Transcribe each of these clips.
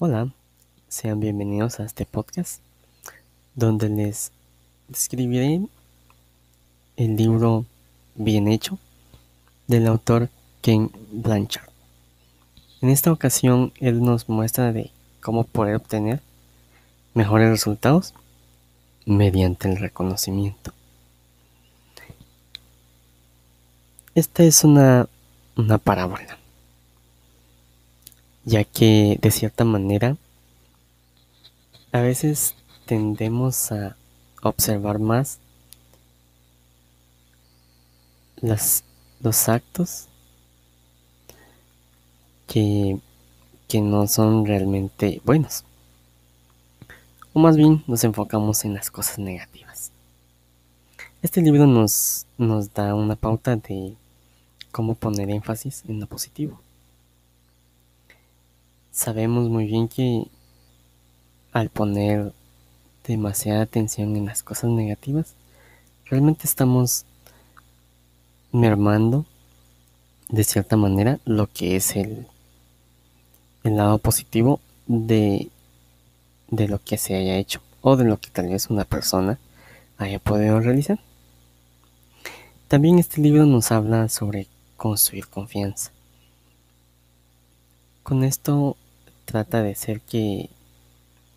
Hola, sean bienvenidos a este podcast donde les describiré el libro Bien hecho del autor Ken Blanchard. En esta ocasión él nos muestra de cómo poder obtener mejores resultados mediante el reconocimiento. Esta es una, una parábola ya que de cierta manera a veces tendemos a observar más los actos que, que no son realmente buenos. O más bien nos enfocamos en las cosas negativas. Este libro nos, nos da una pauta de cómo poner énfasis en lo positivo sabemos muy bien que al poner demasiada atención en las cosas negativas, realmente estamos mermando de cierta manera lo que es el, el lado positivo de, de lo que se haya hecho o de lo que tal vez una persona haya podido realizar. También este libro nos habla sobre construir confianza. Con esto trata de ser que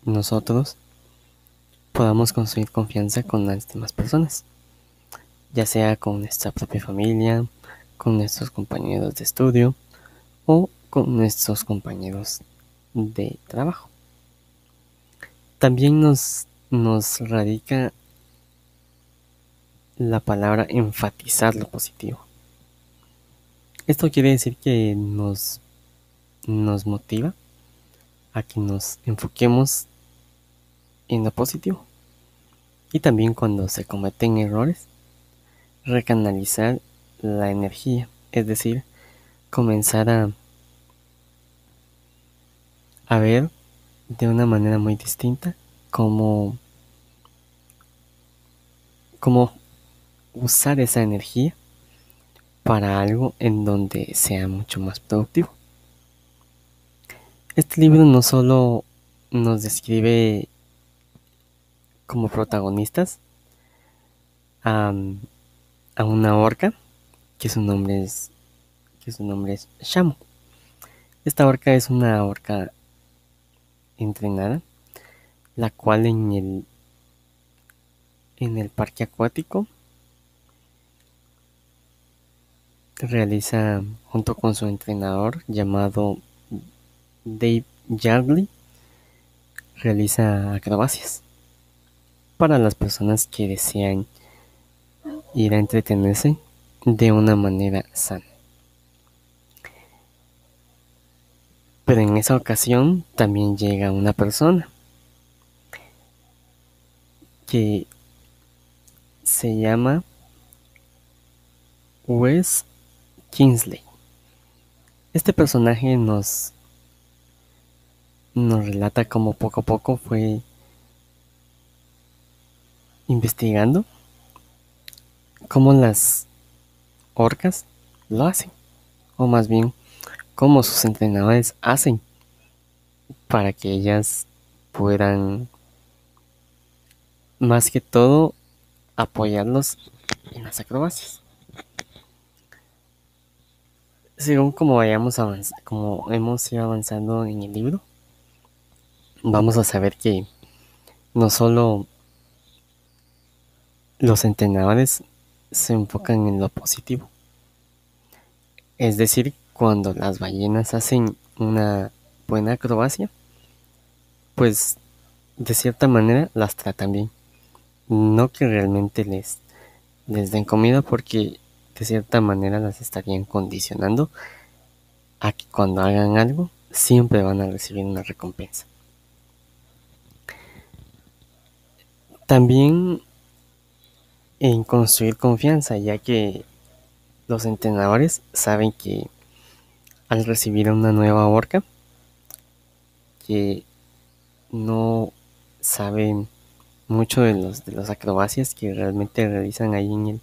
nosotros podamos construir confianza con las demás personas, ya sea con nuestra propia familia, con nuestros compañeros de estudio o con nuestros compañeros de trabajo. También nos, nos radica la palabra enfatizar lo positivo. Esto quiere decir que nos, nos motiva a que nos enfoquemos en lo positivo. Y también cuando se cometen errores, recanalizar la energía, es decir, comenzar a, a ver de una manera muy distinta cómo, cómo usar esa energía para algo en donde sea mucho más productivo. Este libro no solo nos describe como protagonistas a, una orca, que su nombre es que su nombre es Shamu. Esta orca es una orca entrenada, la cual en el en el parque acuático realiza junto con su entrenador llamado Dave Yardley realiza acrobacias para las personas que desean ir a entretenerse de una manera sana. Pero en esa ocasión también llega una persona que se llama Wes Kingsley. Este personaje nos nos relata cómo poco a poco fue investigando cómo las orcas lo hacen, o más bien cómo sus entrenadores hacen para que ellas puedan más que todo apoyarlos en las acrobacias. Según como vayamos como hemos ido avanzando en el libro, vamos a saber que no solo los entrenadores se enfocan en lo positivo. Es decir, cuando las ballenas hacen una buena acrobacia, pues de cierta manera las tratan bien. No que realmente les, les den comida porque de cierta manera las estarían condicionando a que cuando hagan algo siempre van a recibir una recompensa. También en construir confianza, ya que los entrenadores saben que al recibir una nueva orca que no saben mucho de los de las acrobacias que realmente realizan ahí en el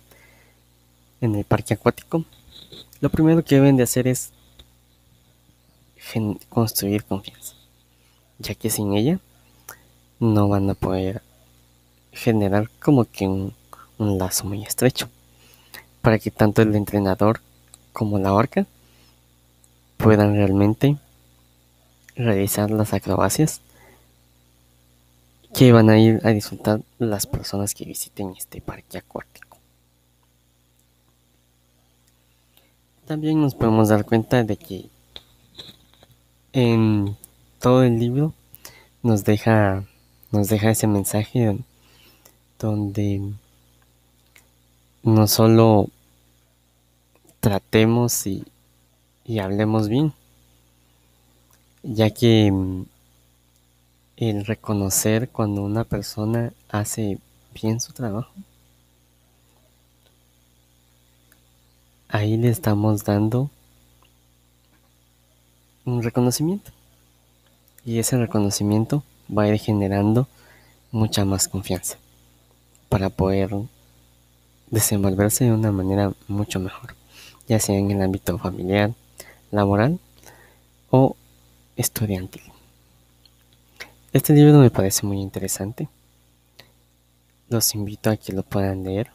en el parque acuático, lo primero que deben de hacer es construir confianza. ya que sin ella no van a poder generar como que un, lazo muy estrecho para que tanto el entrenador como la orca puedan realmente realizar las acrobacias que van a ir a disfrutar las personas que visiten este parque acuático. También nos podemos dar cuenta de que en todo el libro nos deja, nos deja ese mensaje donde no solo tratemos y, y hablemos bien, ya que mm, el reconocer cuando una persona hace bien su trabajo, ahí le estamos dando un reconocimiento. Y ese reconocimiento va a ir generando mucha más confianza para poder desenvolverse de una manera mucho mejor, ya sea en el ámbito familiar, laboral o estudiantil. Este libro me parece muy interesante. Los invito a que lo puedan leer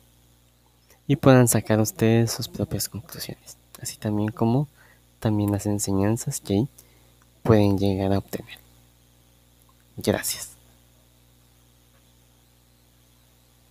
y puedan sacar ustedes sus propias conclusiones, así también como también las enseñanzas que pueden llegar a obtener. Gracias.